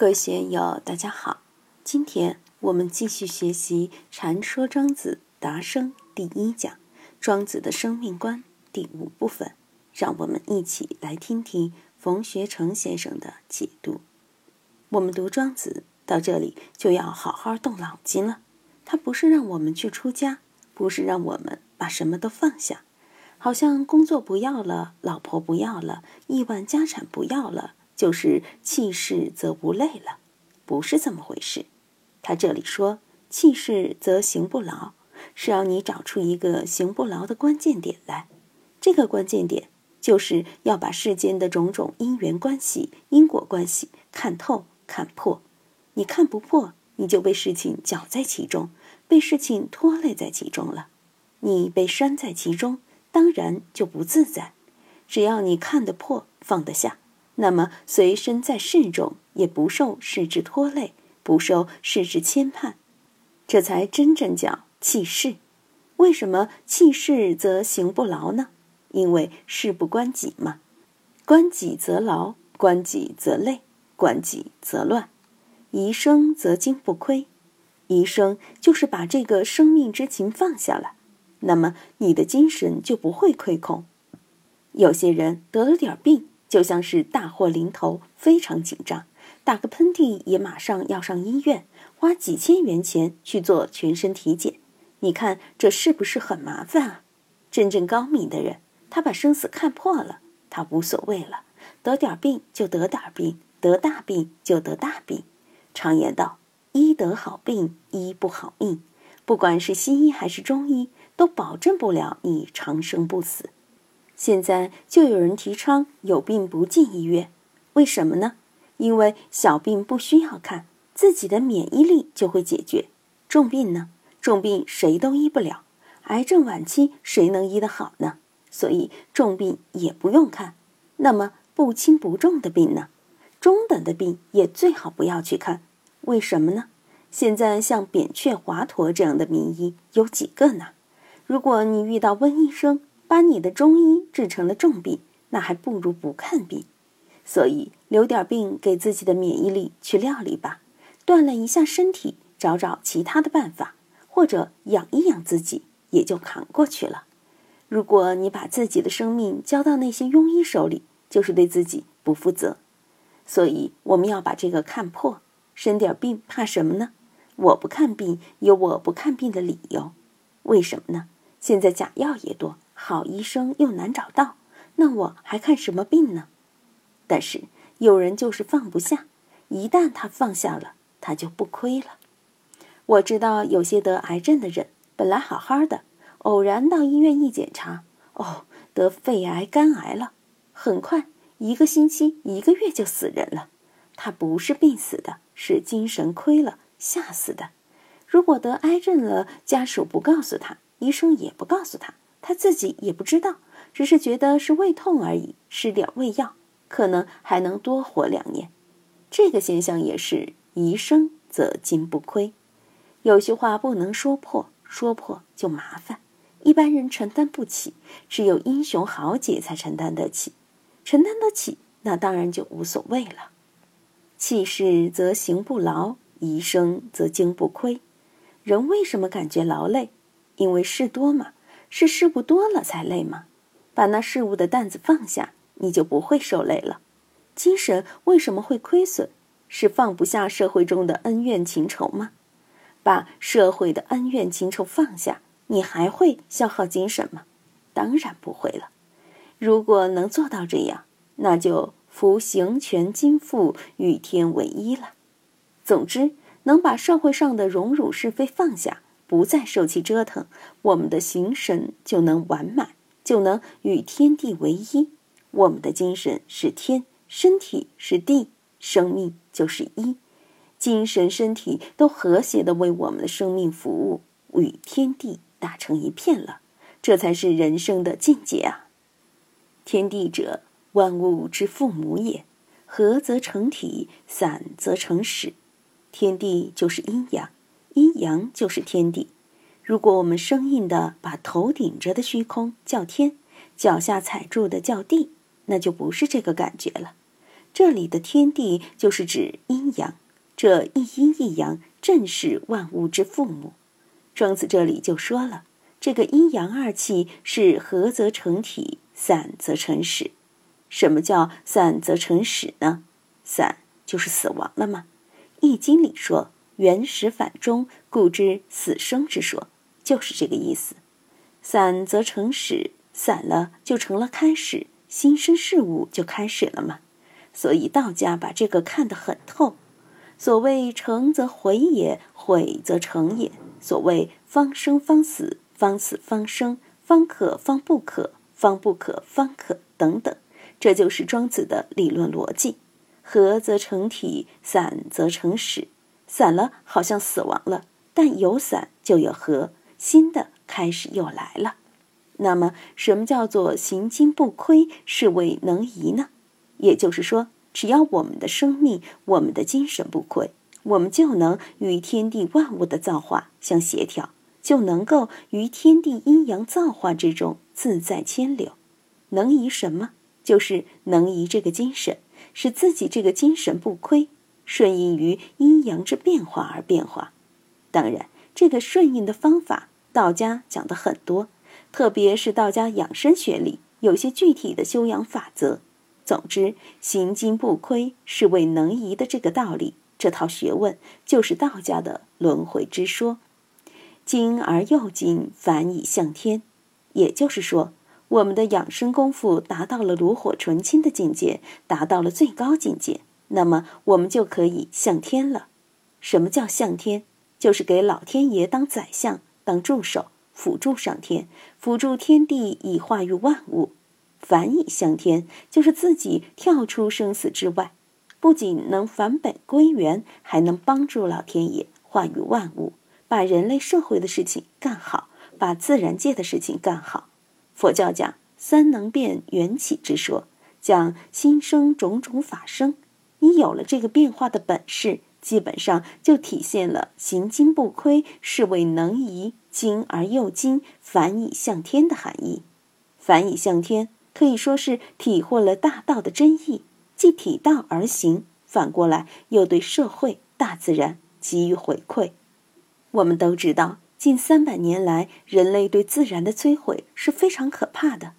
各位学友，大家好！今天我们继续学习《禅说庄子达生》第一讲《庄子的生命观》第五部分，让我们一起来听听冯学成先生的解读。我们读庄子到这里就要好好动脑筋了。他不是让我们去出家，不是让我们把什么都放下，好像工作不要了，老婆不要了，亿万家产不要了。就是气势则无累了，不是这么回事。他这里说气势则行不牢，是要你找出一个行不牢的关键点来。这个关键点就是要把世间的种种因缘关系、因果关系看透、看破。你看不破，你就被事情搅在其中，被事情拖累在其中了。你被拴在其中，当然就不自在。只要你看得破、放得下。那么，随身在世中，也不受世之拖累，不受世之牵绊，这才真正叫气势。为什么气势则行不劳呢？因为事不关己嘛。关己则劳，关己则累，关己则乱。一生则精不亏，一生就是把这个生命之情放下了，那么你的精神就不会亏空。有些人得了点病。就像是大祸临头，非常紧张，打个喷嚏也马上要上医院，花几千元钱去做全身体检。你看这是不是很麻烦啊？真正高明的人，他把生死看破了，他无所谓了，得点病就得点病，得大病就得大病。常言道：医得好病，医不好命。不管是西医还是中医，都保证不了你长生不死。现在就有人提倡有病不进医院，为什么呢？因为小病不需要看，自己的免疫力就会解决。重病呢？重病谁都医不了，癌症晚期谁能医得好呢？所以重病也不用看。那么不轻不重的病呢？中等的病也最好不要去看。为什么呢？现在像扁鹊、华佗这样的名医有几个呢？如果你遇到温医生，把你的中医治成了重病，那还不如不看病。所以留点病给自己的免疫力去料理吧，锻炼一下身体，找找其他的办法，或者养一养自己，也就扛过去了。如果你把自己的生命交到那些庸医手里，就是对自己不负责。所以我们要把这个看破，生点病怕什么呢？我不看病，有我不看病的理由。为什么呢？现在假药也多。好医生又难找到，那我还看什么病呢？但是有人就是放不下，一旦他放下了，他就不亏了。我知道有些得癌症的人本来好好的，偶然到医院一检查，哦，得肺癌、肝癌了，很快一个星期、一个月就死人了。他不是病死的，是精神亏了，吓死的。如果得癌症了，家属不告诉他，医生也不告诉他。他自己也不知道，只是觉得是胃痛而已，吃点胃药，可能还能多活两年。这个现象也是“宜生则金不亏”。有些话不能说破，说破就麻烦，一般人承担不起，只有英雄豪杰才承担得起。承担得起，那当然就无所谓了。气势则行不劳，宜生则精不亏。人为什么感觉劳累？因为事多嘛。是事物多了才累吗？把那事物的担子放下，你就不会受累了。精神为什么会亏损？是放不下社会中的恩怨情仇吗？把社会的恩怨情仇放下，你还会消耗精神吗？当然不会了。如果能做到这样，那就服行权金富与天为一了。总之，能把社会上的荣辱是非放下。不再受其折腾，我们的形神就能完满，就能与天地为一。我们的精神是天，身体是地，生命就是一，精神身体都和谐的为我们的生命服务，与天地打成一片了。这才是人生的境界啊！天地者，万物之父母也，合则成体，散则成始。天地就是阴阳。阴阳就是天地。如果我们生硬的把头顶着的虚空叫天，脚下踩住的叫地，那就不是这个感觉了。这里的天地就是指阴阳，这一阴一阳正是万物之父母。庄子这里就说了，这个阴阳二气是合则成体，散则成始。什么叫散则成始呢？散就是死亡了吗？《易经》里说“原始反终，故知死生之说”，就是这个意思。散则成始，散了就成了开始，新生事物就开始了嘛。所以道家把这个看得很透。所谓成则毁也，毁则成也。所谓方生方死，方死方生，方可方不可，方不可方可等等，这就是庄子的理论逻辑。合则成体，散则成始。散了好像死亡了，但有散就有合，新的开始又来了。那么，什么叫做行经不亏，是谓能移呢？也就是说，只要我们的生命、我们的精神不亏，我们就能与天地万物的造化相协调，就能够于天地阴阳造化之中自在牵流。能移什么？就是能移这个精神，使自己这个精神不亏，顺应于阴阳之变化而变化。当然，这个顺应的方法，道家讲的很多，特别是道家养生学里有些具体的修养法则。总之，行经不亏是为能移的这个道理，这套学问就是道家的轮回之说。精而又精，反以向天。也就是说，我们的养生功夫达到了炉火纯青的境界，达到了最高境界，那么我们就可以向天了。什么叫向天？就是给老天爷当宰相、当助手，辅助上天，辅助天地以化育万物。反以向天，就是自己跳出生死之外，不仅能返本归元，还能帮助老天爷化育万物，把人类社会的事情干好，把自然界的事情干好。佛教讲三能变缘起之说，讲心生种种法生。有了这个变化的本事，基本上就体现了行经不亏，是谓能移精而又精，反以向天的含义。反以向天。可以说是体会了大道的真意，既体道而行，反过来又对社会、大自然给予回馈。我们都知道，近三百年来，人类对自然的摧毁是非常可怕的。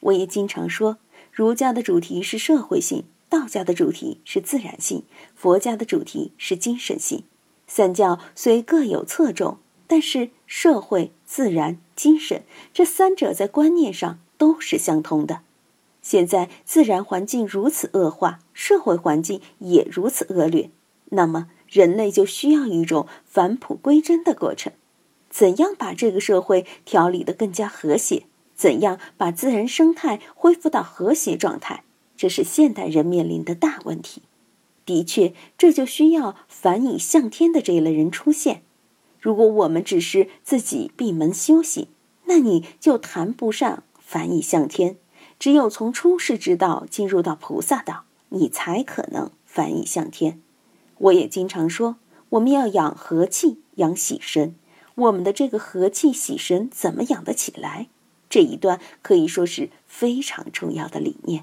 我也经常说，儒家的主题是社会性，道家的主题是自然性，佛家的主题是精神性。三教虽各有侧重，但是社会、自然、精神这三者在观念上。都是相通的。现在自然环境如此恶化，社会环境也如此恶劣，那么人类就需要一种返璞归真的过程。怎样把这个社会调理得更加和谐？怎样把自然生态恢复到和谐状态？这是现代人面临的大问题。的确，这就需要反以向天的这一类人出现。如果我们只是自己闭门休息，那你就谈不上。反以向天，只有从出世之道进入到菩萨道，你才可能反以向天。我也经常说，我们要养和气，养喜神。我们的这个和气喜神怎么养得起来？这一段可以说是非常重要的理念。